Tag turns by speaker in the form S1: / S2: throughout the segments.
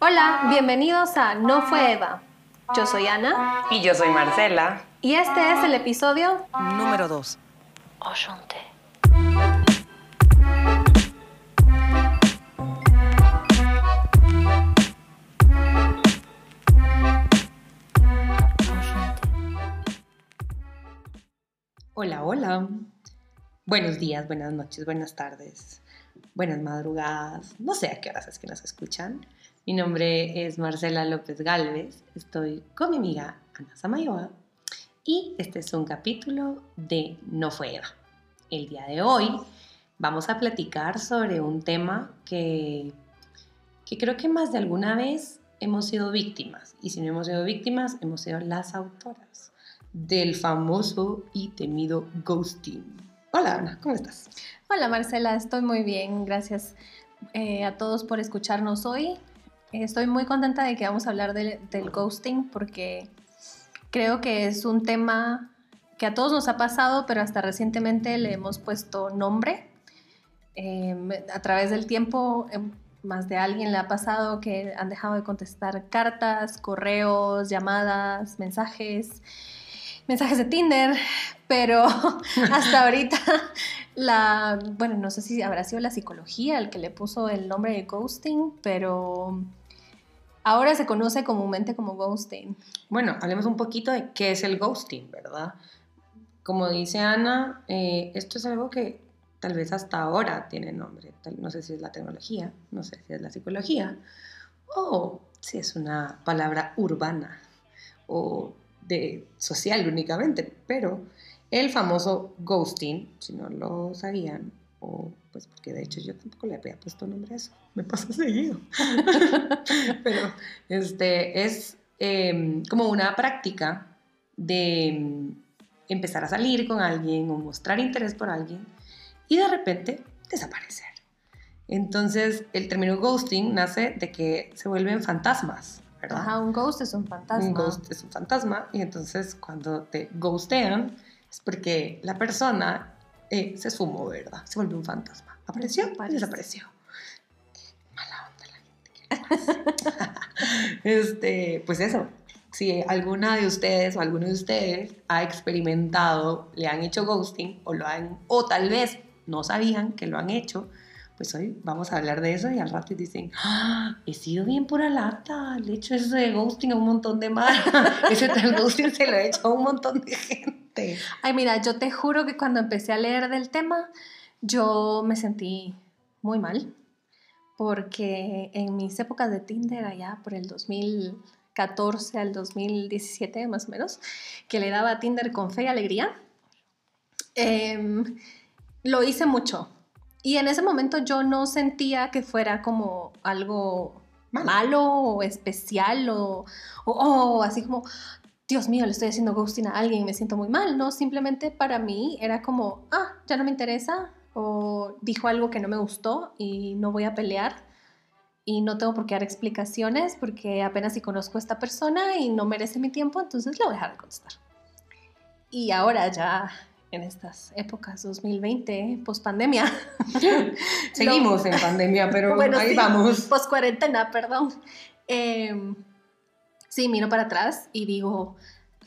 S1: Hola, bienvenidos a No fue Eva. Yo soy Ana.
S2: Y yo soy Marcela.
S1: Y este es el episodio
S3: número 2.
S2: Hola, hola. Buenos días, buenas noches, buenas tardes, buenas madrugadas. No sé a qué horas es que nos escuchan. Mi nombre es Marcela López Galvez. Estoy con mi amiga Ana Samayoa. Y este es un capítulo de No fue Eva. El día de hoy vamos a platicar sobre un tema que, que creo que más de alguna vez hemos sido víctimas. Y si no hemos sido víctimas, hemos sido las autoras del famoso y temido ghosting. Hola Ana, ¿cómo estás?
S1: Hola Marcela, estoy muy bien, gracias eh, a todos por escucharnos hoy. Estoy muy contenta de que vamos a hablar del ghosting porque creo que es un tema que a todos nos ha pasado, pero hasta recientemente le hemos puesto nombre. Em, a través del tiempo, em, más de alguien le ha pasado que han dejado de contestar cartas, correos, llamadas, mensajes mensajes de Tinder, pero hasta ahorita la, bueno, no sé si habrá sido la psicología el que le puso el nombre de ghosting, pero ahora se conoce comúnmente como ghosting.
S2: Bueno, hablemos un poquito de qué es el ghosting, ¿verdad? Como dice Ana, eh, esto es algo que tal vez hasta ahora tiene nombre. No sé si es la tecnología, no sé si es la psicología, o si es una palabra urbana, o de social únicamente, pero el famoso ghosting, si no lo sabían, o pues porque de hecho yo tampoco le había puesto nombre a eso, me pasa seguido, pero este es em, como una práctica de em, empezar a salir con alguien o mostrar interés por alguien y de repente desaparecer. Entonces el término ghosting nace de que se vuelven fantasmas
S1: Ajá, un ghost es un fantasma.
S2: Un ghost es un fantasma y entonces cuando te ghostean es porque la persona eh, se sumó, ¿verdad? Se volvió un fantasma. Apareció y desapareció. Mala onda la gente. este, pues eso. Si alguna de ustedes o alguno de ustedes ha experimentado, le han hecho ghosting o lo han, o tal vez no sabían que lo han hecho, pues hoy vamos a hablar de eso y al rato dicen, ¡Ah, he sido bien pura lata, le he hecho ese de ghosting a un montón de más, ese tal ghosting se lo he hecho a un montón de gente.
S1: Ay, mira, yo te juro que cuando empecé a leer del tema, yo me sentí muy mal, porque en mis épocas de Tinder, allá por el 2014 al 2017 más o menos, que le daba a Tinder con fe y alegría, em, lo hice mucho. Y en ese momento yo no sentía que fuera como algo malo, o especial o, o, así como, Dios mío, le estoy haciendo ghosting a alguien y me siento muy mal. No, simplemente para mí era como, ah, ya no me interesa o dijo algo que no me gustó y no voy a pelear y no tengo por qué dar explicaciones porque apenas si conozco a esta persona y no merece mi tiempo, entonces le voy a dejar de contestar. Y ahora ya en estas épocas 2020, post pandemia.
S2: Seguimos en pandemia, pero bueno, ahí vamos.
S1: Post cuarentena, perdón. Em, sí, miro para atrás y digo,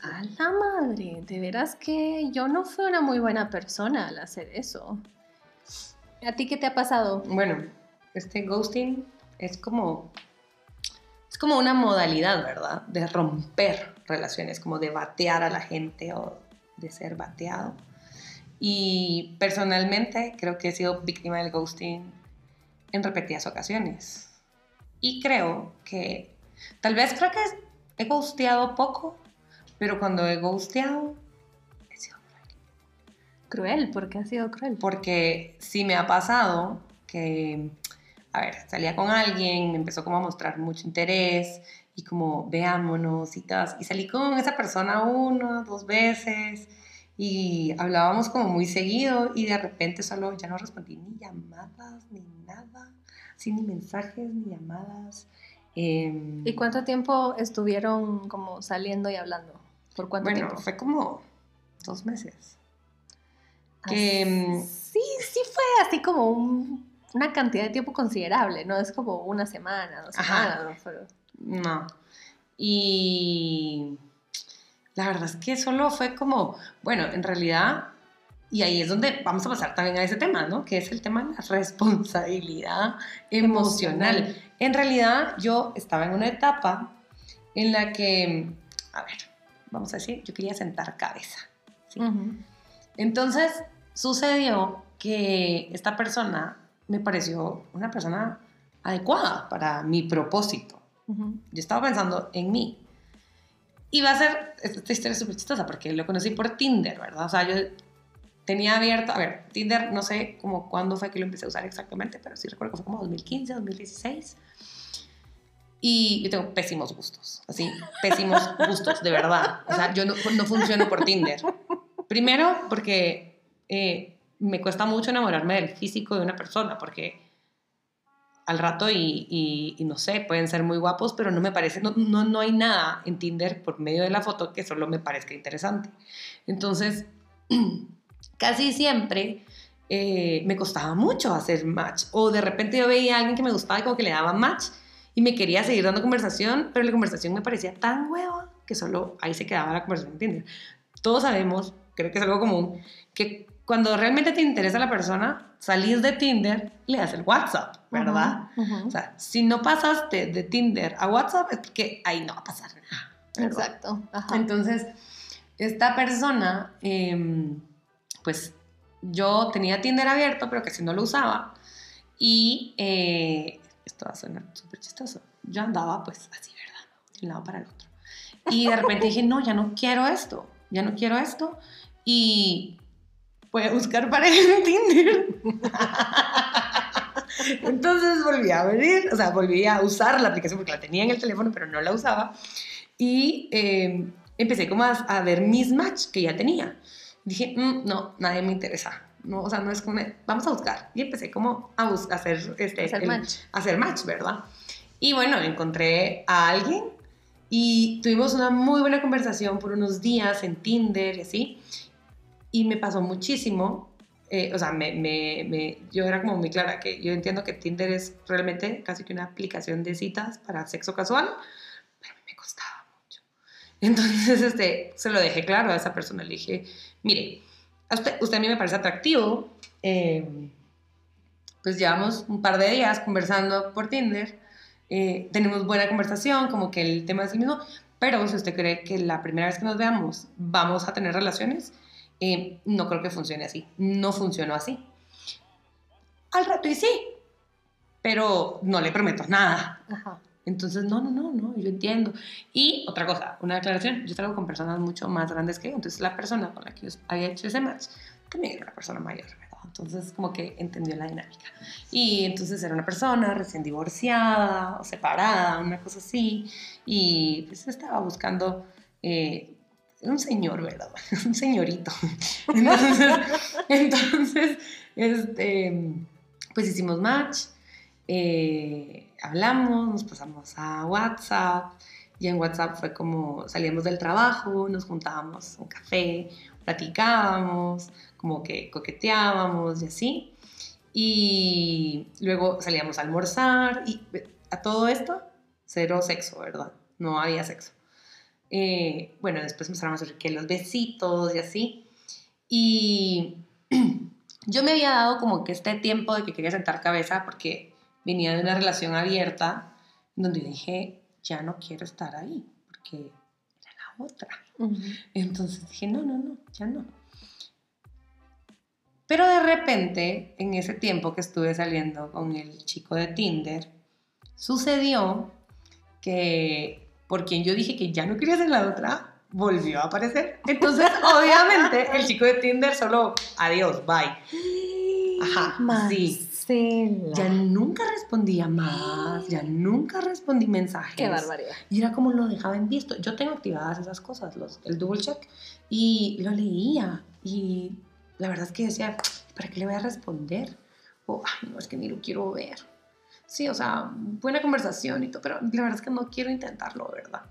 S1: a la madre, de veras que yo no fui una muy buena persona al hacer eso. ¿A ti qué te ha pasado?
S2: Bueno, este ghosting es como es como una modalidad, ¿verdad? De romper relaciones, como de batear a la gente o de ser bateado. Y personalmente creo que he sido víctima del ghosting en repetidas ocasiones. Y creo que, tal vez creo que he ghosteado poco, pero cuando he ghosteado, he sido cruel.
S1: Cruel, ¿por qué ha sido cruel?
S2: Porque sí me ha pasado que, a ver, salía con alguien, me empezó como a mostrar mucho interés y como veámonos y tal, y salí con esa persona una, dos veces y hablábamos como muy seguido y de repente solo ya no respondí ni llamadas ni nada, sin ni mensajes ni llamadas.
S1: Em, ¿Y cuánto tiempo estuvieron como saliendo y hablando? ¿Por cuánto
S2: bueno,
S1: tiempo?
S2: fue como dos meses.
S1: Que, em, sí, sí fue así como un una cantidad de tiempo considerable, no es como una semana, dos
S2: Ajá.
S1: semanas, no, pero-
S2: No. Y la verdad es que solo fue como, bueno, en realidad, y ahí es donde vamos a pasar también a ese tema, ¿no? Que es el tema de la responsabilidad emocional.
S1: Emocional.
S2: En realidad, yo estaba en una etapa en la que, a ver, vamos a decir, yo quería sentar cabeza. Entonces, sucedió que esta persona me pareció una persona adecuada para mi propósito. Yo estaba pensando en mí. Y va a ser, esta historia es súper chistosa porque lo conocí por Tinder, ¿verdad? O sea, yo tenía abierto, a ver, Tinder, no sé cómo cuándo fue que lo empecé a usar exactamente, pero sí recuerdo que fue como 2015, 2016. Y yo tengo pésimos gustos, así, pésimos gustos, de verdad. O sea, yo no, no funciono por Tinder. Primero, porque eh, me cuesta mucho enamorarme del físico de una persona, porque al rato y, y- y no sé, pueden ser muy guapos, pero no me parece, no, no, no hay nada en Tinder por medio de la foto que solo me parezca interesante. Entonces, casi siempre eh, me costaba mucho hacer match. O de repente yo veía a alguien que me gustaba y como que le daba match y me quería seguir dando conversación, pero la conversación me parecía tan hueva que solo ahí se quedaba la conversación en Tinder. Todos sabemos, creo que es algo común, que cuando realmente te interesa la persona, salís de Tinder, le das el WhatsApp, ¿verdad? O sea, si no pasaste de Tinder a WhatsApp es porque ahí no va a pasar nada. ¿verdad?
S1: Exacto. Ajá.
S2: Entonces, esta persona, em, pues yo tenía Tinder abierto, pero casi no lo usaba. Y eh, esto va a sonar súper chistoso. Yo andaba pues así, ¿verdad? De un lado para el otro. Y de repente dije, no, ya no quiero esto, ya no quiero esto. Y voy a buscar pareja en Tinder. Entonces volví a abrir, o sea, volví a usar la aplicación porque la tenía en el teléfono, pero no la usaba. Y eh, empecé como a, a ver mis match que ya tenía. Dije, "Mm, no, nadie me interesa. No, o sea, no es como, vamos a buscar. Y empecé como a, bus- a hacer, este,
S1: Hacer
S2: el-
S1: match.
S2: hacer match, ¿verdad? Y bueno, encontré a alguien y tuvimos una muy buena conversación por unos días en Tinder y así. Y me pasó muchísimo. eh, o sea, me, me- me- yo era como muy clara que yo entiendo que Tinder es realmente casi que una aplicación de citas para sexo casual, pero a mí me costaba mucho. Entonces, este, se lo dejé claro a esa persona. Le dije, mire, usted a mí me parece atractivo. eh, pues llevamos un par de días conversando por Tinder. eh, tenemos buena conversación, como que el tema es el mismo. Pero si usted cree que la primera vez que nos veamos vamos a tener relaciones, eh, no creo que funcione así. No funcionó así. Al rato y sí, pero no le prometo nada.
S1: Ajá.
S2: Entonces, no, no, no, no, yo entiendo. Y otra cosa, una declaración, yo salgo con personas mucho más grandes que yo, entonces la persona con la que yo había hecho ese match también era una persona mayor, ¿verdad? Entonces, como que entendió la dinámica. Y entonces era una persona recién divorciada o separada, una cosa así, y pues estaba buscando eh, un señor, ¿verdad? Un señorito. Entonces, entonces este, pues hicimos match, eh, hablamos, nos pasamos a WhatsApp, y en WhatsApp fue como salíamos del trabajo, nos juntábamos un café, platicábamos, como que coqueteábamos y así. Y luego salíamos a almorzar y a todo esto, cero sexo, ¿verdad? No había sexo. Eh, bueno, después empezaron a surgir que los besitos y así. Y yo me había dado como que este tiempo de que quería sentar cabeza porque venía de una relación abierta donde dije, ya no quiero estar ahí porque era la otra. Entonces dije, no, no, no, ya no. Pero de repente, en ese tiempo que estuve saliendo con el chico de Tinder, sucedió que por quien yo dije que ya no quería ser la otra, volvió a aparecer. Entonces, obviamente, el chico de Tinder solo, adiós, bye. Ajá, sí. Ya nunca respondía más, ya nunca respondí mensajes.
S1: Qué barbaridad.
S2: Y era como lo dejaba en visto. Yo tengo activadas esas cosas, los, el double check, y lo leía. Y la verdad es que decía, ¿para qué le voy a responder? O, ay, no, es que ni lo quiero ver. Sí, o sea, buena conversación y todo, pero la verdad es que no quiero intentarlo, ¿verdad?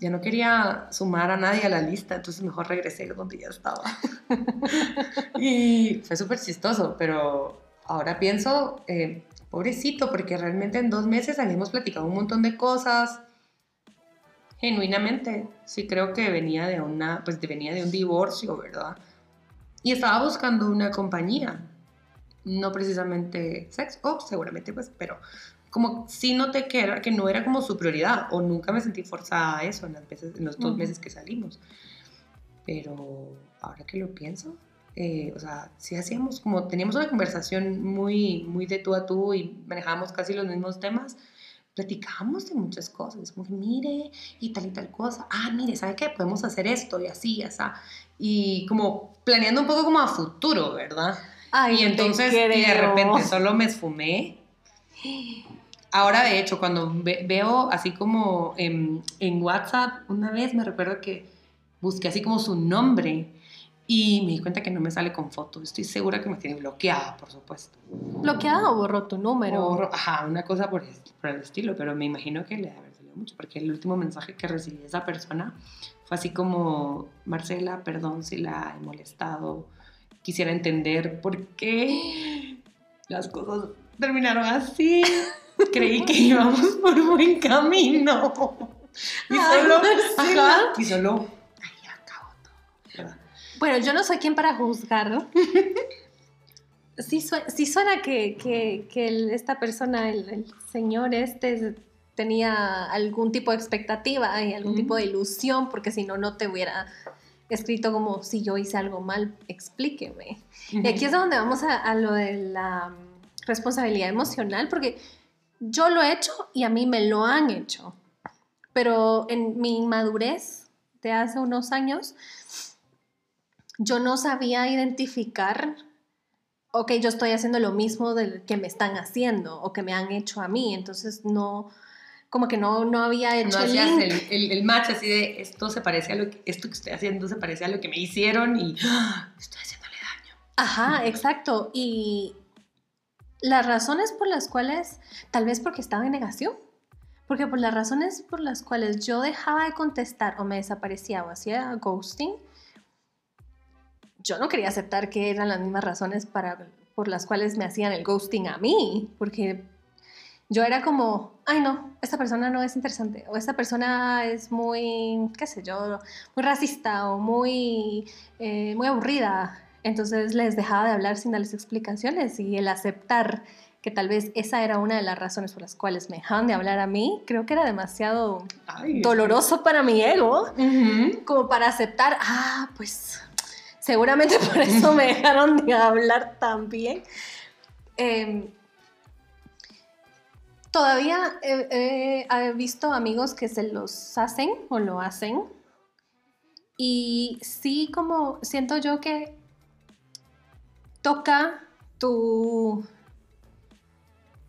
S2: Ya no quería sumar a nadie a la lista, entonces mejor regresé donde ya estaba. y fue súper chistoso, pero ahora pienso, eh, pobrecito, porque realmente en dos meses habíamos platicado un montón de cosas. Genuinamente, sí creo que venía de una, pues venía de un divorcio, ¿verdad? Y estaba buscando una compañía, no precisamente sexo, oh, seguramente pues, pero como sí noté que, era, que no era como su prioridad, o nunca me sentí forzada a eso en, las veces, en los dos meses que salimos. Pero ahora que lo pienso, eh, o sea, sí hacíamos como, teníamos una conversación muy, muy de tú a tú y manejábamos casi los mismos temas, platicábamos de muchas cosas, como que mire y tal y tal cosa, ah, mire, ¿sabe qué? Podemos hacer esto y así, y así, y como planeando un poco como a futuro, ¿verdad? y entonces, y de repente solo me esfumé. Ahora, de hecho, cuando veo así como en, en WhatsApp, una vez me recuerdo que busqué así como su nombre y me di cuenta que no me sale con fotos. Estoy segura que me tiene bloqueada, por supuesto.
S1: ¿Bloqueada o borró tu número?
S2: ajá, una cosa por, por, el estilo, pero me imagino que le debe haber salido mucho, porque el último mensaje que recibí de esa persona fue así como, Marcela, perdón si la he molestado, quisiera entender por qué las cosas terminaron así. Creí que íbamos por buen camino. Y solo, ajá, y solo
S1: bueno, yo no soy quien para juzgar. sí, suena que, esta persona, el, señor este, tenía algún tipo de expectativa y algún tipo de ilusión, porque si no, no te hubiera escrito como si yo hice algo mal, explíqueme. Y aquí es donde vamos a, a, lo de la responsabilidad emocional, porque yo lo he hecho y a mí me lo han hecho. Pero en mi madurez de hace unos años, yo no sabía identificar, ok, yo estoy haciendo lo mismo del que me están haciendo o que me han hecho a mí, entonces no, como que no, no había hecho
S2: no el, el, el, match así de esto se parece a lo que, esto que estoy haciendo se parece a lo que me hicieron y ¡ah! estoy haciéndole daño.
S1: Ajá, exacto. Y las razones por las cuales, tal vez porque estaba en negación, porque por las razones por las cuales yo dejaba de contestar o me desaparecía o hacía ghosting, yo no quería aceptar que eran las mismas razones para, por las cuales me hacían el ghosting a mí, porque yo era como, ay no, esta persona no es interesante, o esta persona es muy, qué sé yo, muy racista o muy, eh, muy aburrida. Entonces les dejaba de hablar sin darles explicaciones y el aceptar que tal vez esa era una de las razones por las cuales me dejaban de hablar a mí, creo que era demasiado doloroso para mi ego, como para aceptar, ah, pues Seguramente por eso me dejaron de hablar también. Em, todavía he, visto amigos que se los hacen o lo hacen. Y sí, como siento yo que toca tu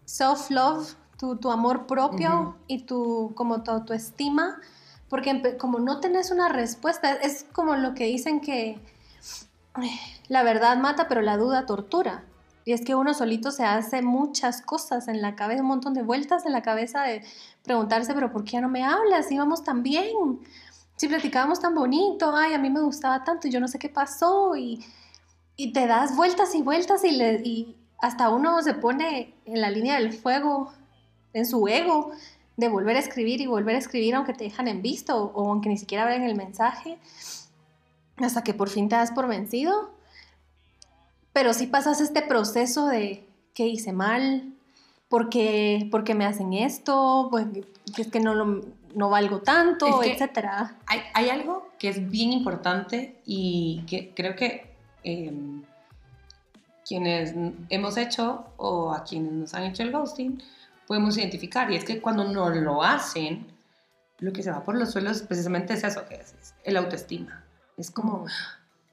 S1: self-love, tu, amor propio y tu, como tu autoestima, porque como no tenés una respuesta, es como lo que dicen que la verdad mata, pero la duda tortura. Y es que uno solito se hace muchas cosas en la cabeza, un montón de vueltas en la cabeza de preguntarse, pero ¿por qué ya no me hablas? Íbamos tan bien, si platicábamos tan bonito, ay, a mí me gustaba tanto y yo no sé qué pasó. Y, y te das vueltas y vueltas y, y hasta uno se pone en la línea del fuego, en su ego, de volver a escribir y volver a escribir aunque te dejan en visto o aunque ni siquiera abren el mensaje hasta que por fin te das por vencido. Pero si pasas este proceso de qué hice mal, por qué, me hacen esto, pues, es que no, lo, no valgo tanto, etcétera.
S2: Hay, hay, algo que es bien importante y que creo que em, quienes hemos hecho o a quienes nos han hecho el ghosting podemos identificar y es que cuando no lo hacen, lo que se va por los suelos precisamente es eso que es el autoestima. Es como,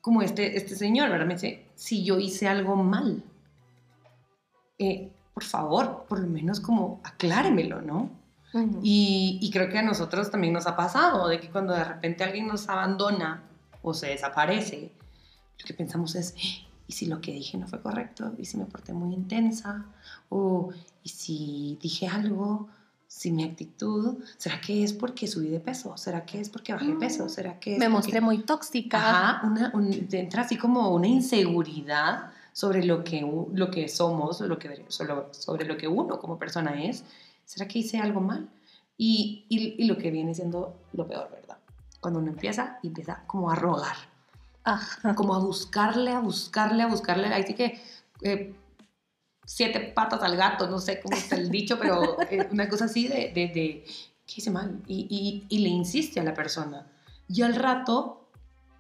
S2: como este, este señor, ¿verdad? Me dice, si yo hice algo mal, eh, por favor, por lo menos como acláremelo, ¿no? y, y, creo que a nosotros también nos ha pasado, de que cuando de repente alguien nos abandona o se desaparece, lo que pensamos es, ¿y si lo que dije no fue correcto? ¿Y si me porté muy intensa? ¿O y si dije algo si mi actitud, ¿será que es porque subí de peso? ¿Será que es porque bajé peso?
S1: Mm.
S2: ¿Será que
S1: Me mostré muy tóxica.
S2: Ajá, una, entra así como una inseguridad sobre lo que, lo que somos, lo que, sobre lo que uno como persona es, ¿será que hice algo mal? Y, y, lo que viene siendo lo peor, ¿verdad? Cuando uno empieza y empieza como a rogar, como a buscarle, a buscarle, a buscarle, ahí sí que eh, siete patas al gato, no sé cómo está el dicho, pero eh, una cosa así de, de, de ¿qué hice mal? Y, y, y le insiste a la persona. Y al rato,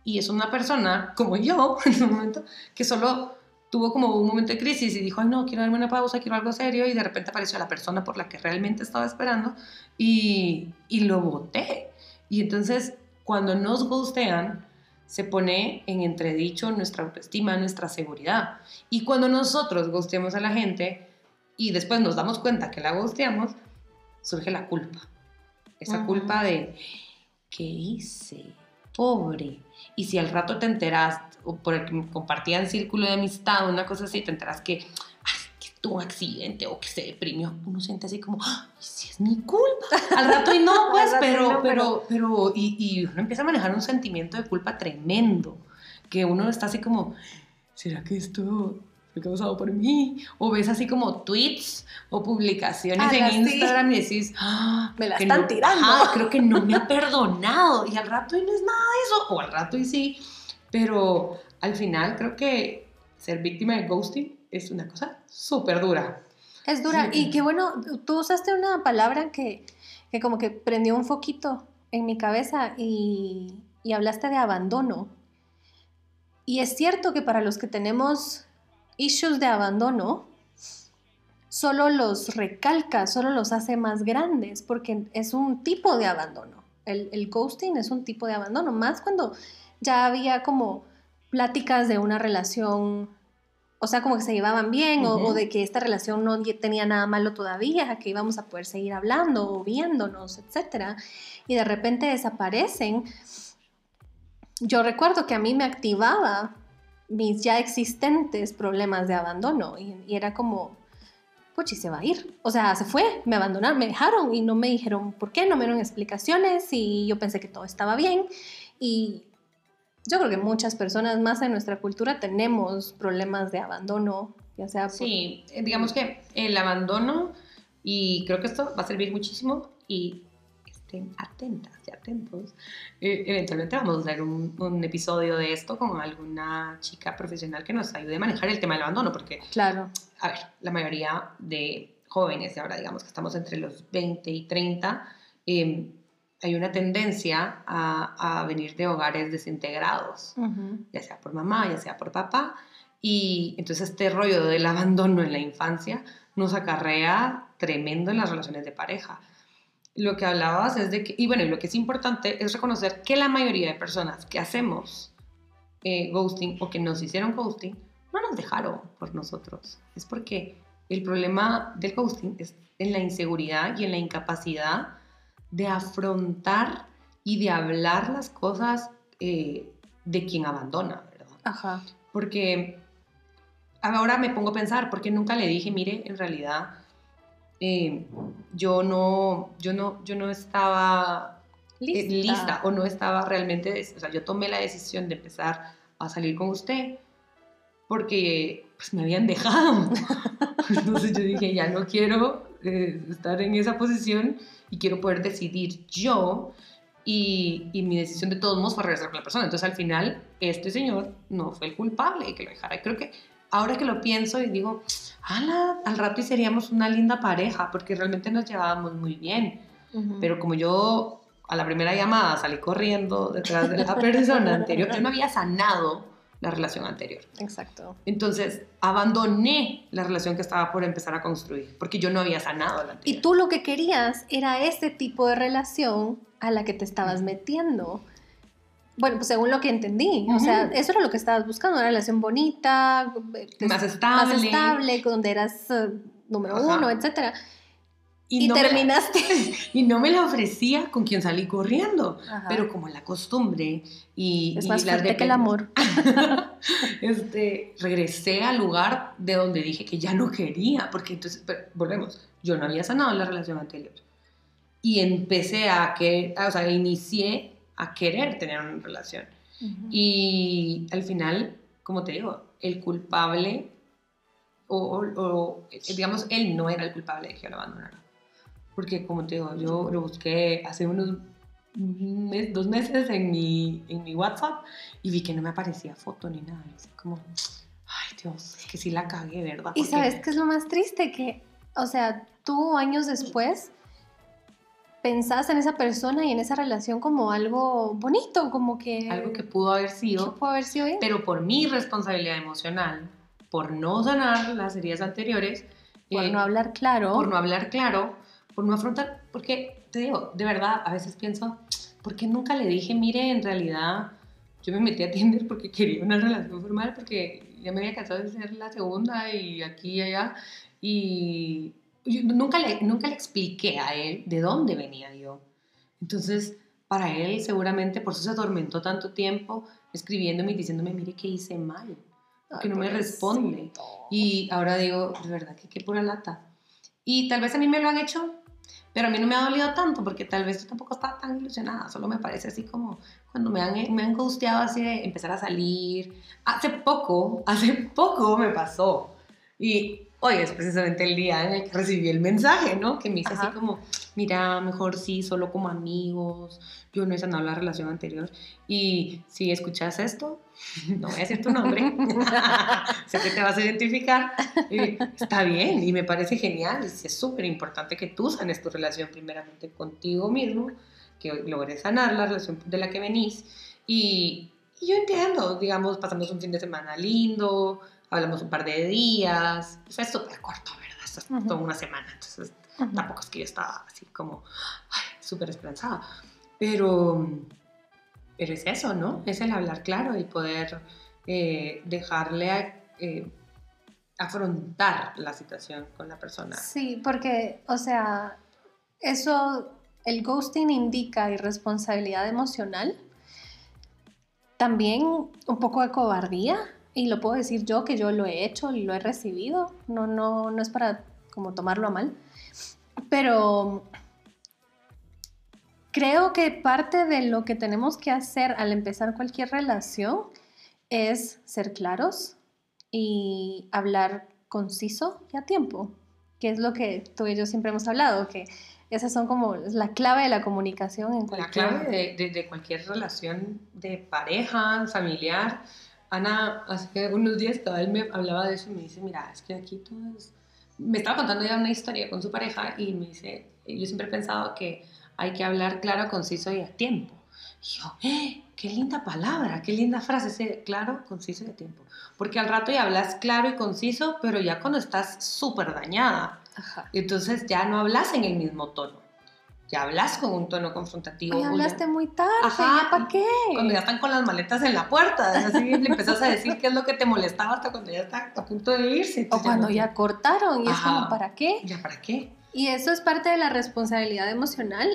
S2: y es una persona como yo en un momento, que solo tuvo como un momento de crisis y dijo, ay no, quiero darme una pausa, quiero algo serio, y de repente apareció la persona por la que realmente estaba esperando y, y lo voté. Y entonces, cuando nos gustean, se pone en entredicho nuestra autoestima, nuestra seguridad. Y cuando nosotros gusteamos a la gente y después nos damos cuenta que la gusteamos, surge la culpa. Esa culpa de, ¿qué hice? Pobre. Y si al rato te enteras, o por el que compartían círculo de amistad, una cosa así, te enteras que tuvo un accidente o que se deprimió, uno siente así como, ¡ay, si es mi culpa! Al rato y no, pues, pero, pero, pero, y, y uno empieza a manejar un sentimiento de culpa tremendo, que uno está así como, ¿será que esto fue causado por mí? O ves así como tweets o publicaciones en Instagram y decís, ah,
S1: me la están tirando.
S2: creo que no me ha perdonado. Y al rato y no es nada de eso. O al rato y sí. Pero al final creo que ser víctima de ghosting es una cosa súper dura.
S1: Es dura. Y qué bueno, tú usaste una palabra que, que, como que prendió un foquito en mi cabeza y, y hablaste de abandono. Y es cierto que para los que tenemos issues de abandono, solo los recalca, solo los hace más grandes, porque es un tipo de abandono. El, el, ghosting es un tipo de abandono, más cuando ya había como pláticas de una relación, o sea, como que se llevaban bien, o, de que esta relación no tenía nada malo todavía, que íbamos a poder seguir hablando o viéndonos, etc. Y de repente desaparecen. Yo recuerdo que a mí me activaba mis ya existentes problemas de abandono y, era como, y se va a ir. O sea, se fue, me abandonaron, me dejaron y no me dijeron por qué, no me dieron explicaciones y yo pensé que todo estaba bien. Y yo creo que muchas personas más en nuestra cultura tenemos problemas de abandono, ya sea
S2: Sí, eh, digamos que el abandono, y creo que esto va a servir muchísimo y estén atentas y atentos. Eh, eventualmente vamos a hacer un, un, episodio de esto con alguna chica profesional que nos ayude a manejar el tema del abandono, porque,
S1: claro.
S2: a ver, la mayoría de jóvenes, ahora digamos que estamos entre los 20 y 30, eh, hay una tendencia a, a, venir de hogares desintegrados, ya sea por mamá, ya sea por papá, y entonces este rollo del abandono en la infancia nos acarrea tremendo en las relaciones de pareja. Lo que hablabas es de que, y bueno, lo que es importante es reconocer que la mayoría de personas que hacemos eh, ghosting o que nos hicieron ghosting no nos dejaron por nosotros. Es porque el problema del ghosting es en la inseguridad y en la incapacidad de afrontar y de hablar las cosas eh, de quien abandona, ¿verdad?
S1: Ajá.
S2: Porque ahora me pongo a pensar, porque nunca le dije, mire, en realidad eh, yo, no, yo, no, yo no estaba eh, lista. o no estaba realmente, o sea, yo tomé la decisión de empezar a salir con usted porque pues, me habían dejado. Entonces yo dije, ya no quiero estar en esa posición y quiero poder decidir yo y, y, mi decisión de todos modos fue regresar con la persona. Entonces al final este señor no fue el culpable que lo dejara. Y creo que ahora que lo pienso y digo, ala, al rato y seríamos una linda pareja porque realmente nos llevábamos muy bien. Pero como yo a la primera llamada salí corriendo detrás de la persona anterior, yo no había sanado la relación anterior.
S1: Exacto.
S2: Entonces, abandoné la relación que estaba por empezar a construir, porque yo no había sanado la anterior.
S1: Y tú lo que querías era este tipo de relación a la que te estabas metiendo. Bueno, pues según lo que entendí, o sea, eso era lo que estabas buscando, una relación bonita,
S2: más estable,
S1: más estable donde eras eh, número uno, etcétera. Y, no terminaste.
S2: y no me la ofrecía con quien salí corriendo, pero como la costumbre y...
S1: Es más fuerte que el amor.
S2: este, regresé al lugar de donde dije que ya no quería, porque entonces, volvemos, yo no había sanado la relación anterior. Y empecé a que, o sea, inicié a querer tener una relación. Y al final, como te digo, el culpable, o, o, digamos, él no era el culpable de que yo lo abandonara. Porque, como te digo, yo lo busqué hace unos dos meses en mi, en mi WhatsApp y vi que no me aparecía foto ni nada. Y así como, ay Dios, es que sí la cagué, ¿verdad?
S1: Y sabes qué es lo más triste, que, o sea, tú años después pensás en esa persona y en esa relación como algo bonito, como que...
S2: Algo que pudo haber sido.
S1: pudo haber sido bien.
S2: Pero por mi responsabilidad emocional, por no sanar las heridas anteriores.
S1: Por eh, no hablar claro.
S2: Por no hablar claro, por no afrontar, porque te digo, de verdad, a veces pienso, ¿por qué nunca le dije, mire, en realidad yo me metí a Tinder porque quería una relación formal, porque ya me había cansado de ser la segunda y aquí y allá, y nunca, le, nunca le expliqué a él de dónde venía yo. Entonces, para él seguramente por eso se atormentó tanto tiempo escribiéndome y diciéndome, mire que hice mal, que no me responde. Y ahora digo, de verdad que qué pura lata. Y tal vez a mí me lo han hecho, pero a mí no me ha dolido tanto porque tal vez yo tampoco estaba tan ilusionada, solo me parece así como cuando me han, me han gusteado así de empezar a salir. Hace poco, hace poco me pasó. Y hoy es precisamente el día en el que recibí el mensaje, ¿no? Que me dice así como, mira, mejor sí, solo como amigos, yo no he sanado la relación anterior. Y si escuchas esto, no voy a decir tu nombre, sé que te vas a identificar, está bien y me parece genial, es súper importante que tú sanes tu relación primeramente contigo mismo, que logres sanar la relación de la que venís y, y yo entiendo, digamos, pasamos un fin de semana lindo, hablamos un par de días, fue súper corto, ¿verdad? Es toda una semana, entonces tampoco es que yo estaba así como súper esperanzada, pero, pero es eso, ¿no? Es el hablar claro y poder eh, dejarle eh, afrontar la situación con la persona.
S1: Sí, porque, o sea, eso, el ghosting indica irresponsabilidad emocional, también un poco de cobardía y lo puedo decir yo que yo lo he hecho y lo he recibido, no, no, no es para como tomarlo a mal, pero creo que parte de lo que tenemos que hacer al empezar cualquier relación es ser claros y hablar conciso y a tiempo, que es lo que tú y yo siempre hemos hablado, que esas son como la clave de la comunicación en
S2: cualquier... La clave de, de cualquier relación de pareja, familiar, Ana, hace unos días cada vez me hablaba de eso y me dice, mira, es que aquí todo es... Me estaba contando ya una historia con su pareja y me dice, yo siempre he pensado que hay que hablar claro, conciso y a tiempo. Y yo, ¡eh! ¡Qué linda palabra! ¡Qué linda frase! Ese claro, conciso y a tiempo. Porque al rato ya hablas claro y conciso, pero ya cuando estás súper dañada. Entonces ya no hablas en el mismo tono ya hablas con un tono confrontativo.
S1: Ya hablaste muy tarde, Ajá, ¿para qué?
S2: Cuando ya están con las maletas en la puerta, así le empezás a decir qué es lo que te molestaba hasta cuando ya está a punto de irse.
S1: O cuando ya, cortaron y es como, ¿para qué?
S2: ¿Ya para qué?
S1: Y eso es parte de la responsabilidad emocional,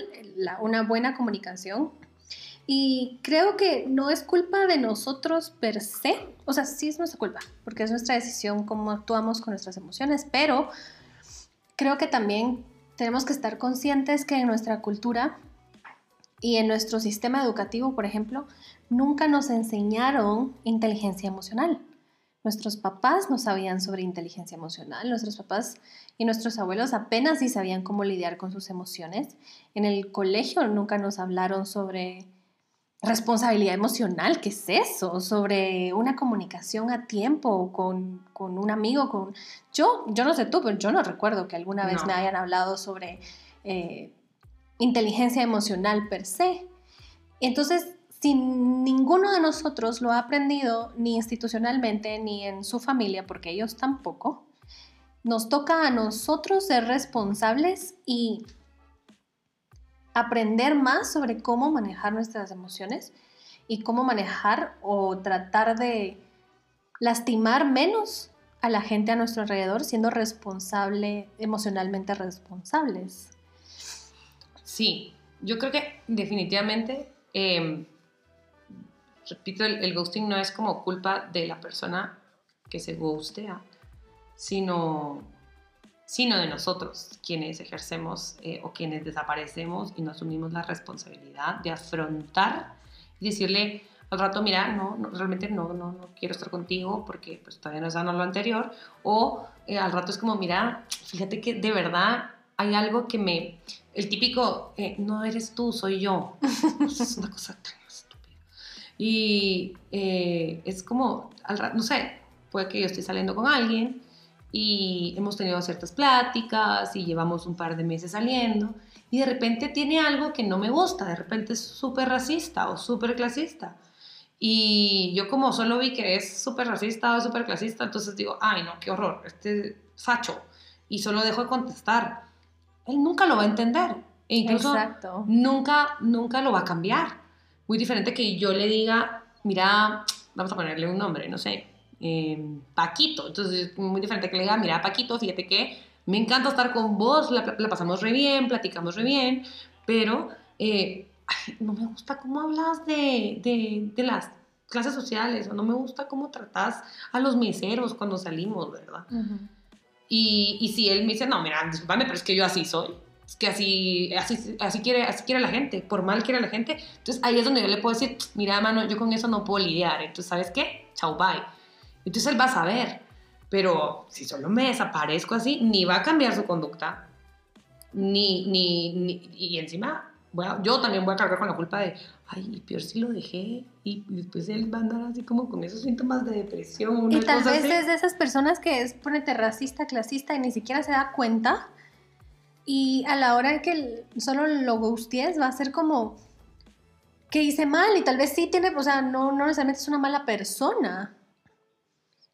S1: una buena comunicación. Y creo que no es culpa de nosotros per se, o sea, sí es nuestra culpa, porque es nuestra decisión cómo actuamos con nuestras emociones, pero creo que también tenemos que estar conscientes que en nuestra cultura y en nuestro sistema educativo, por ejemplo, nunca nos enseñaron inteligencia emocional. Nuestros papás no sabían sobre inteligencia emocional, nuestros papás y nuestros abuelos apenas sí sabían cómo lidiar con sus emociones. En el colegio nunca nos hablaron sobre responsabilidad emocional, ¿qué es eso? Sobre una comunicación a tiempo con, con, un amigo, con... Yo, yo no sé tú, pero yo no recuerdo que alguna vez me hayan hablado sobre eh, inteligencia emocional per se. Entonces, si ninguno de nosotros lo ha aprendido ni institucionalmente ni en su familia, porque ellos tampoco, nos toca a nosotros ser responsables y aprender más sobre cómo manejar nuestras emociones y cómo manejar o tratar de lastimar menos a la gente a nuestro alrededor siendo responsable, emocionalmente responsables.
S2: Sí, yo creo que definitivamente, em, repito, el, el, ghosting no es como culpa de la persona que se ghostea, sino sino de nosotros, quienes ejercemos eh, o quienes desaparecemos y no asumimos la responsabilidad de afrontar y decirle al rato, mira, no, realmente no, no, no quiero estar contigo porque pues todavía no sano lo anterior, o eh, al rato es como, mira, fíjate que de verdad hay algo que me, el típico, eh, no eres tú, soy yo, es una cosa tan estúpida. Y es como, al rato, no sé, puede que yo esté saliendo con alguien y hemos tenido ciertas pláticas y llevamos un par de meses saliendo y de repente tiene algo que no me gusta, de repente es súper racista o súper clasista. Y yo como solo vi que es súper racista o súper clasista, entonces digo, ay no, qué horror, este facho. Y solo dejo de contestar. Él nunca lo va a entender. E incluso Exacto. nunca, nunca lo va a cambiar. Muy diferente que yo le diga, mira, vamos a ponerle un nombre, no sé, eh, Paquito. Entonces, muy diferente que le diga, mira, Paquito, fíjate que me encanta estar con vos, la, pasamos re bien, platicamos re bien, pero eh, no me gusta cómo hablas de, de, de, las clases sociales, o no me gusta cómo tratas a los meseros cuando salimos, ¿verdad? y, y, si él me dice, no, mira, discúlpame, pero es que yo así soy, es que así, así, así, quiere, así quiere la gente, por mal quiere la gente, entonces ahí es donde yo le puedo decir, mira, mano, yo con eso no puedo lidiar, entonces, ¿sabes qué? Chao, bye. Entonces él va a saber, pero si solo me desaparezco así, ni va a cambiar su conducta, ni, ni, y encima yo también voy a cargar con la culpa de, ay, peor si lo dejé, y después él va a andar así como con esos síntomas de depresión.
S1: y tal vez es de esas personas que es, ponete racista, clasista, y ni siquiera se da cuenta, y a la hora de que solo lo gusties, va a ser como que hice mal, y tal vez sí tiene, o sea, no, no necesariamente es una mala persona,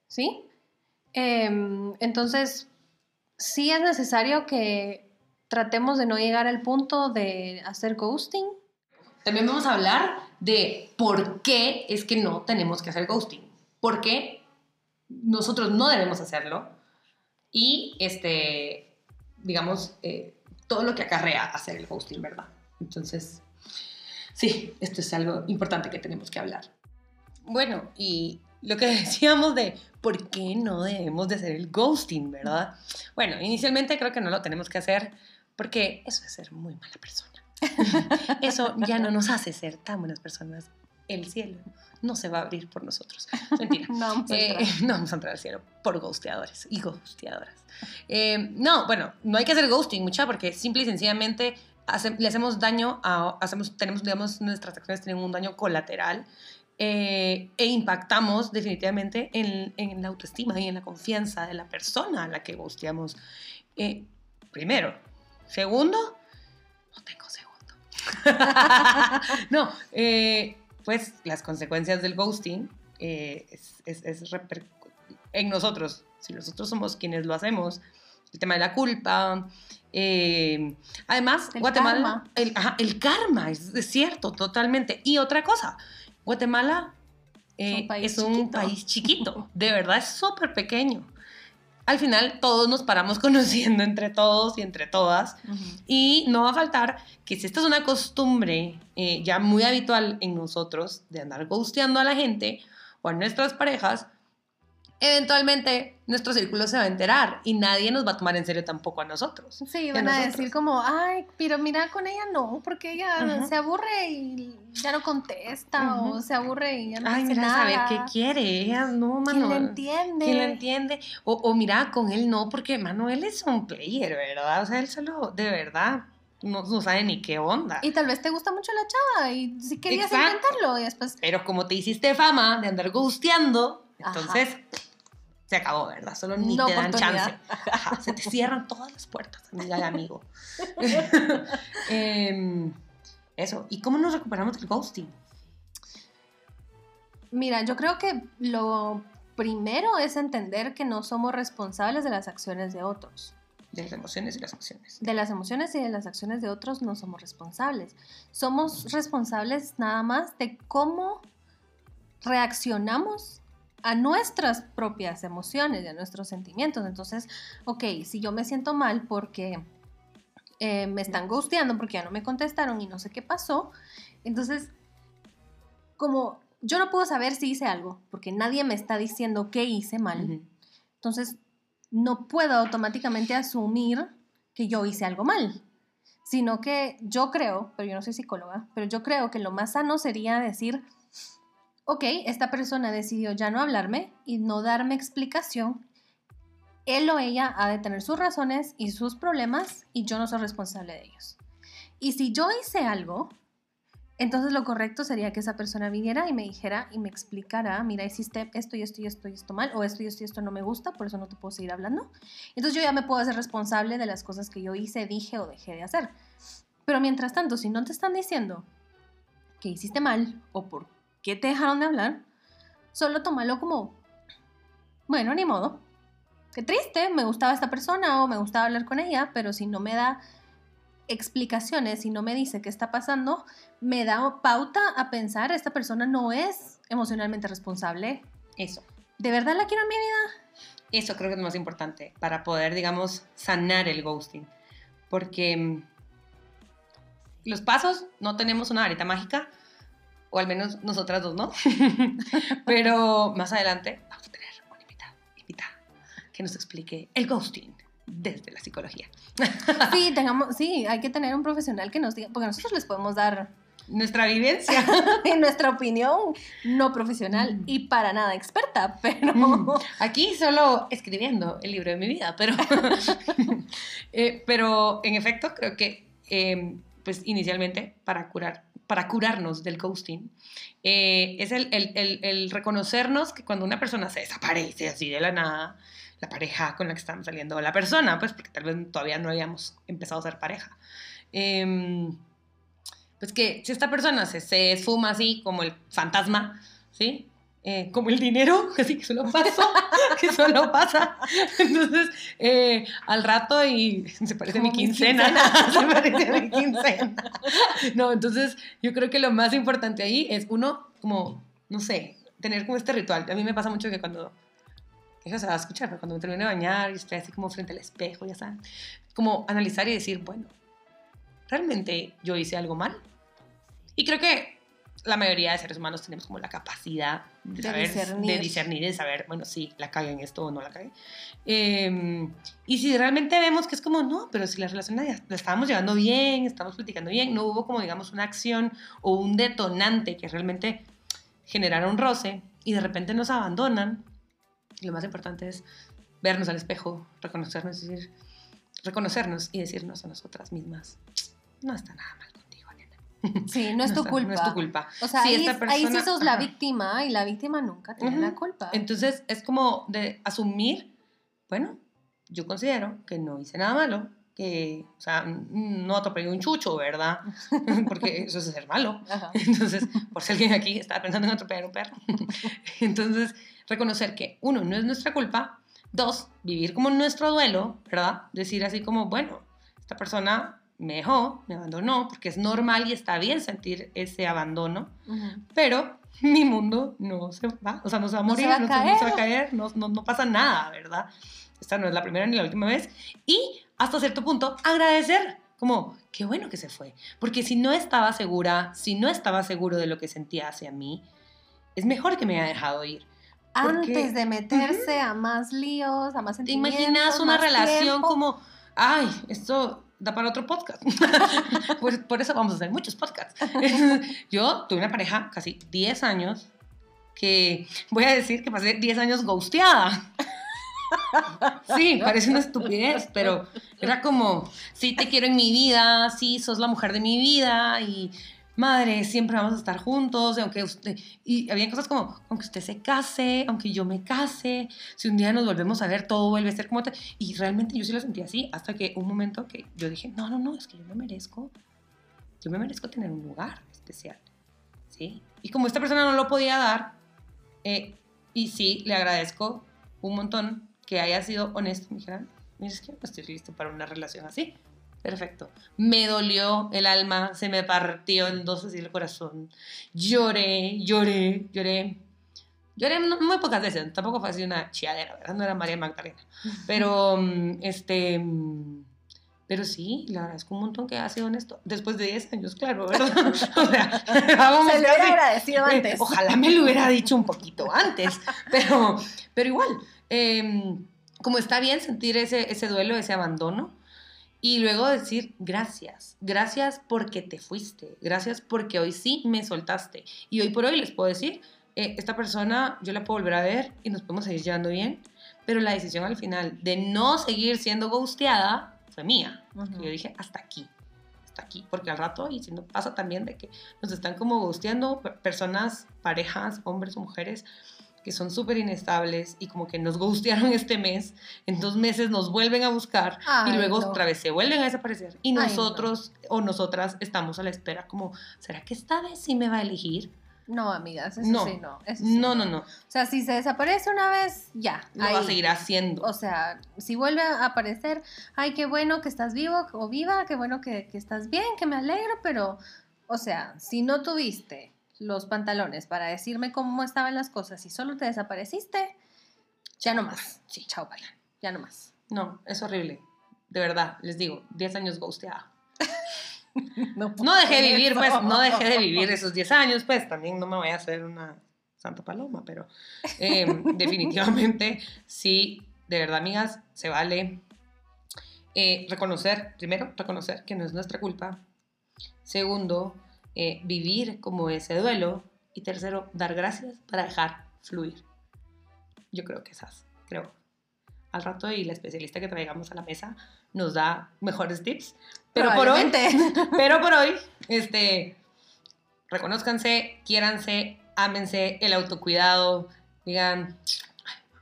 S1: ¿sí? Em, entonces, sí es necesario que tratemos de no llegar al punto de hacer ghosting.
S2: También vamos a hablar de por qué es que no tenemos que hacer ghosting. ¿Por qué nosotros no debemos hacerlo? Y, este, digamos, eh, todo lo que acarrea hacer el ghosting, ¿verdad? Entonces, sí, esto es algo importante que tenemos que hablar. Bueno, y lo que decíamos de por qué no debemos de hacer el ghosting, ¿verdad? Bueno, inicialmente creo que no lo tenemos que hacer porque eso es ser muy mala persona. eso ya no nos hace ser tan buenas personas. El cielo no se va a abrir por nosotros. Mentira. no, vamos a eh, no vamos a entrar al cielo por ghosteadores y ghosteadoras. Eh, no, bueno, no hay que hacer ghosting mucha porque simple y sencillamente le hacemos daño a, hacemos, tenemos, digamos, nuestras acciones tienen un daño colateral eh, e impactamos definitivamente en, en, la autoestima y en la confianza de la persona a la que gusteamos. Eh, primero. Segundo, no tengo segundo. no, eh, pues las consecuencias del ghosting es, es, es en nosotros, si nosotros somos quienes lo hacemos, el tema de la culpa. además, Guatemala, El, el, karma, es, es, cierto, totalmente. Y otra cosa, Guatemala es un, eh, país, chiquito, de verdad es súper pequeño. Al final todos nos paramos conociendo entre todos y entre todas. Y no va a faltar que si esta es una costumbre eh, ya muy habitual en nosotros de andar gusteando a la gente o a nuestras parejas, eventualmente nuestro círculo se va a enterar y nadie nos va a tomar en serio tampoco a nosotros.
S1: Sí, van a, decir como, ay, pero mira con ella no, porque ella se aburre y ya no contesta o se aburre y ya no ay, mira, nada.
S2: saber qué quiere, ella no, mano.
S1: ¿Quién le entiende?
S2: ¿Quién le entiende? O, o mira, con él no, porque Manuel es un player, ¿verdad? O sea, él solo, de verdad, no, no, sabe ni qué onda.
S1: Y tal vez te gusta mucho la chava y si querías intentarlo y después...
S2: Pero como te hiciste fama de andar gusteando, entonces se acabó, ¿verdad? Solo ni te dan chance. se te cierran todas las puertas, amiga y amigo. Em, eso. ¿Y cómo nos recuperamos del ghosting?
S1: Mira, yo creo que lo primero es entender que no somos responsables de las acciones de otros.
S2: De las emociones y las acciones.
S1: De las emociones y de las acciones de otros no somos responsables. Somos responsables nada más de cómo reaccionamos a nuestras propias emociones y a nuestros sentimientos. Entonces, ok, si yo me siento mal porque eh, me están ghosteando, porque ya no me contestaron y no sé qué pasó, entonces, como yo no puedo saber si hice algo, porque nadie me está diciendo que hice mal, entonces no puedo automáticamente asumir que yo hice algo mal, sino que yo creo, pero yo no soy psicóloga, pero yo creo que lo más sano sería decir, ok, esta persona decidió ya no hablarme y no darme explicación, él o ella ha de tener sus razones y sus problemas y yo no soy responsable de ellos. Y si yo hice algo, entonces lo correcto sería que esa persona viniera y me dijera y me explicara, mira, hiciste esto y esto y esto y esto mal, o esto y esto y esto no me gusta, por eso no te puedo seguir hablando. Entonces yo ya me puedo hacer responsable de las cosas que yo hice, dije o dejé de hacer. Pero mientras tanto, si no te están diciendo que hiciste mal o por qué te dejaron de hablar, solo tómalo como, bueno, ni modo. Qué triste, me gustaba esta persona o me gustaba hablar con ella, pero si no me da explicaciones y no me dice qué está pasando, me da pauta a pensar, esta persona no es emocionalmente responsable.
S2: Eso.
S1: ¿De verdad la quiero en mi vida?
S2: Eso creo que es lo más importante para poder, digamos, sanar el ghosting. Porque los pasos no tenemos una varita mágica, o al menos nosotras dos, ¿no? Pero más adelante vamos a tener una invitada, invitada que nos explique el ghosting desde la psicología.
S1: Sí, tengamos, sí, hay que tener un profesional que nos diga, porque nosotros les podemos dar
S2: nuestra vivencia
S1: y nuestra opinión no profesional
S2: Mm.
S1: y para nada experta, pero
S2: Mm, Aquí solo escribiendo el libro de mi vida, pero, eh, pero en efecto creo que eh, pues inicialmente para curar para curarnos del ghosting eh, es el, el- el- el reconocernos que cuando una persona se desaparece así de la nada, la pareja con la que estamos saliendo, la persona, pues porque tal vez todavía no habíamos empezado a ser pareja, em, pues que si esta persona se, se esfuma así como el fantasma, ¿sí? Eh, como el dinero, así que solo pasó, que solo pasa. Entonces, eh, al rato y se parece a mi
S1: mi
S2: quincena, se parece a mi quincena. No, entonces yo creo que lo más importante ahí es uno, como, no sé, tener como este ritual. A mí me pasa mucho que cuando, eso se va a escuchar, pero cuando me termino de bañar y estoy así como frente al espejo, ya saben, como analizar y decir, bueno, ¿realmente yo hice algo mal? Y creo que la mayoría de seres humanos tenemos como la capacidad de, saber,
S1: discernir.
S2: de discernir de saber, bueno, sí, la cagué en esto o no la cagué. Eh, y si realmente vemos que es como, no, pero si la relación la, la estábamos llevando bien, estamos platicando bien, no hubo como, digamos, una acción o un detonante que realmente generara un roce y de repente nos abandonan, lo más importante es vernos al espejo, reconocernos, decir, reconocernos y decirnos a nosotras mismas, no está nada mal.
S1: Sí, no es tu
S2: está-
S1: culpa.
S2: No es tu culpa.
S1: O sea,
S2: Si
S1: ahí,
S2: esta
S1: ahí sí
S2: persona-
S1: sos la
S2: ajá.
S1: víctima y la víctima nunca tiene
S2: Ujú.
S1: la culpa.
S2: Entonces es como de asumir, bueno, yo considero que no hice nada malo, que, o sea, no atropellé un chucho, ¿verdad? Porque eso es ser malo.
S1: Ajá.
S2: Entonces, por si alguien aquí está pensando en atropellar un perro. Entonces, reconocer que, uno, no es nuestra culpa. Dos, vivir como nuestro duelo, ¿verdad? Decir así como, bueno, esta persona me dejó, me abandonó, porque es normal y está bien sentir ese abandono, pero mi mundo no se va, o sea, no se va a
S1: No se
S2: morir,
S1: va
S2: no se, no se va a
S1: caer.
S2: caer, no, no, no pasa nada, ¿verdad? Esta no es la primera ni la última vez. Y hasta cierto punto, agradecer, como, qué bueno que se fue. Porque si no estaba segura, si no estaba seguro de lo que sentía hacia mí, es mejor que me haya dejado ir. Porque-
S1: Antes de meterse a más líos, a más
S2: ¿Te
S1: sentimientos,
S2: imaginas una relación
S1: tiempo?
S2: como, ay, esto da para otro podcast? por, por eso vamos a hacer muchos podcasts. Yo tuve una pareja casi 10 años que voy a decir que pasé 10 años ghosteada. Sí, parece una estupidez, pero era como, sí te quiero en mi vida, sí sos la mujer de mi vida y madre, siempre vamos a estar juntos, aunque usted, y había cosas como, aunque usted se case, aunque yo me case, si un día nos volvemos a ver, todo vuelve a ser como, te-". y realmente yo sí lo sentí así, hasta que un momento que yo dije, no, no, no, es que yo me merezco, yo me merezco tener un lugar especial, ¿sí? Y como esta persona no lo podía dar, eh, y sí, le agradezco un montón que haya sido honesto, me dijeran, mira, es que no estoy listo para una relación así. Perfecto. Me dolió el alma, se me partió en dos así el corazón. Lloré, lloré, lloré. Lloré muy pocas veces, tampoco fue así una chiadera, ¿verdad? No era María Magdalena. Pero, mm, este, mm, pero sí, le agradezco un montón que haya sido honesto. Después de 10 años, claro, ¿verdad? o sea, vamos
S1: Se le hubiera agradecido
S2: eh,
S1: antes.
S2: Ojalá me lo hubiera dicho un poquito antes, pero, pero igual, eh, como está bien sentir ese, ese duelo, ese abandono, y luego decir gracias, gracias porque te fuiste, gracias porque hoy sí me soltaste. Y hoy por hoy les puedo decir, eh, esta persona yo la puedo volver a ver y nos podemos seguir llevando bien, pero la decisión al final de no seguir siendo ghosteada fue mía.
S1: Ujú.
S2: Yo dije, hasta aquí, hasta aquí, porque al rato, y si no pasa también de que nos están como ghosteando pe- personas, parejas, hombres o mujeres, que son súper inestables y como que nos ghostearon este mes, en dos meses nos vuelven a buscar y luego
S1: no.
S2: otra vez se vuelven a desaparecer y
S1: no.
S2: nosotros o nosotras estamos a la espera como, ¿será que esta vez sí me va a elegir?
S1: No, amigas, eso
S2: No.
S1: sí, no. eso sí
S2: No, no, no,
S1: O sea, si se desaparece una vez, ya.
S2: lo va a seguir haciendo.
S1: O sea, si vuelve a aparecer, ay, qué bueno que estás vivo o viva, qué bueno que, que estás bien, que me alegro, pero, o sea, si no tuviste los pantalones para decirme cómo estaban las cosas y solo te desapareciste, ya no más.
S2: Sí.
S1: Chao, bye. Ya no más.
S2: No, es horrible. De verdad, les digo, 10 años ghosteada.
S1: No,
S2: No dejé de vivir,
S1: eso.
S2: pues, no dejé de vivir esos 10 años, pues, también no me voy a hacer una santa paloma, pero eh, definitivamente sí, de verdad, amigas, se vale eh, reconocer, primero, reconocer que no es nuestra culpa. Segundo, eh, vivir como ese duelo. Y tercero, dar gracias para dejar fluir. Yo creo que esas, creo. Al rato y la especialista que traigamos a la mesa nos da mejores tips. Pero por hoy, pero por hoy, este, reconózcanse, quiéranse, ámense, el autocuidado, digan,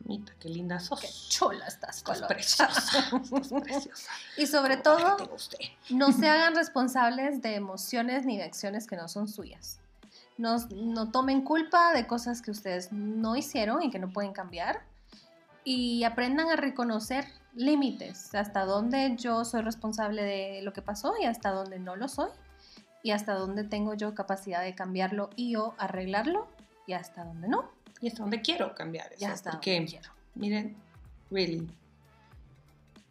S2: mamita, qué linda sos.
S1: Qué chula estás,
S2: Estás preciosa, estás preciosa.
S1: Y sobre todo, no se hagan responsables de emociones ni de acciones que no son suyas. No, no tomen culpa de cosas que ustedes no hicieron y que no pueden cambiar. Y aprendan a reconocer límites, hasta dónde yo soy responsable de lo que pasó y hasta dónde no lo soy. Y hasta dónde tengo yo capacidad de cambiarlo y o arreglarlo y hasta dónde no.
S2: Y hasta dónde quiero cambiar eso.
S1: Y hasta
S2: porque,
S1: quiero.
S2: miren, really,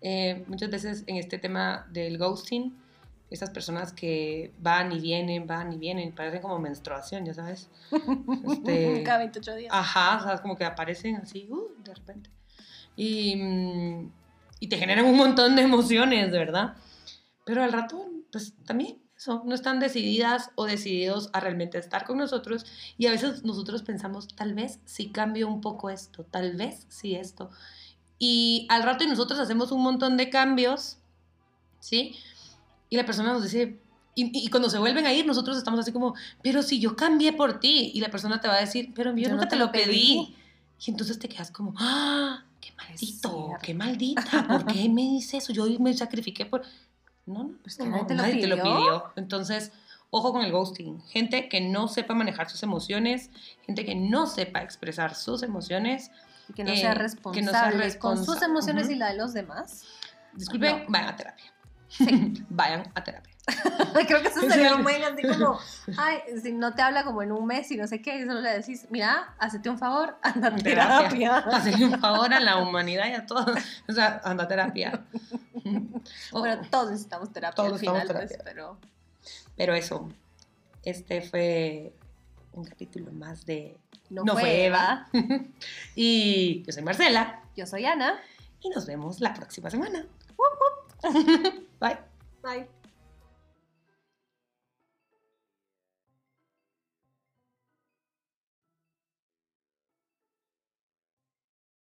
S2: eh, muchas veces en este tema del ghosting, esas personas que van y vienen, van y vienen, parecen como menstruación, ya sabes. Este,
S1: Cada 28 días.
S2: Ajá, sea, como que aparecen así, uh, de repente. Y, mm, y te generan un montón de emociones, de verdad. Pero al rato, pues también no están decididas o decididos a realmente estar con nosotros. Y a veces nosotros pensamos, tal vez si cambio un poco esto, tal vez si esto. Y al rato y nosotros hacemos un montón de cambios, ¿sí? Y la persona nos dice, y, y cuando se vuelven a ir, nosotros estamos así como, pero si yo cambié por ti. Y la persona te va a decir, pero yo,
S1: Yo
S2: nunca
S1: no
S2: te
S1: te
S2: lo pedí.
S1: pedí.
S2: Y entonces te quedas como, ¡ah! ¡Qué maldito! ¡Qué maldita! ¿Por qué me dice eso? Yo me sacrifiqué por... No, no,
S1: Pues que
S2: no,
S1: nadie te lo
S2: nadie te lo
S1: pidió.
S2: Entonces, ojo con el ghosting. Gente que no sepa manejar sus emociones, gente que no sepa expresar sus emociones.
S1: Y que no
S2: eh,
S1: sea
S2: que
S1: responsable
S2: no sea
S1: con sus
S2: responsa-
S1: emociones y la de los demás.
S2: Disculpen,
S1: No.
S2: vayan a terapia. vayan a terapia.
S1: Creo que eso
S2: ¿En
S1: sería un buen así como, ay, si no te habla como en un mes y no sé qué, y solo le decís, mira, hacete un favor, anda a
S2: Terapia.
S1: terapia.
S2: Hacerle un favor a la humanidad y a todos. O sea, anda a terapia. Oh,
S1: Bueno, todos necesitamos terapia
S2: Todos
S1: al final, pues, pero
S2: pero eso, este fue un capítulo más de
S1: no,
S2: No
S1: fue,
S2: fue
S1: Eva.
S2: Y yo soy Marcela
S1: Yo soy Ana.
S2: y nos vemos la próxima semana. Bye.
S1: Bye.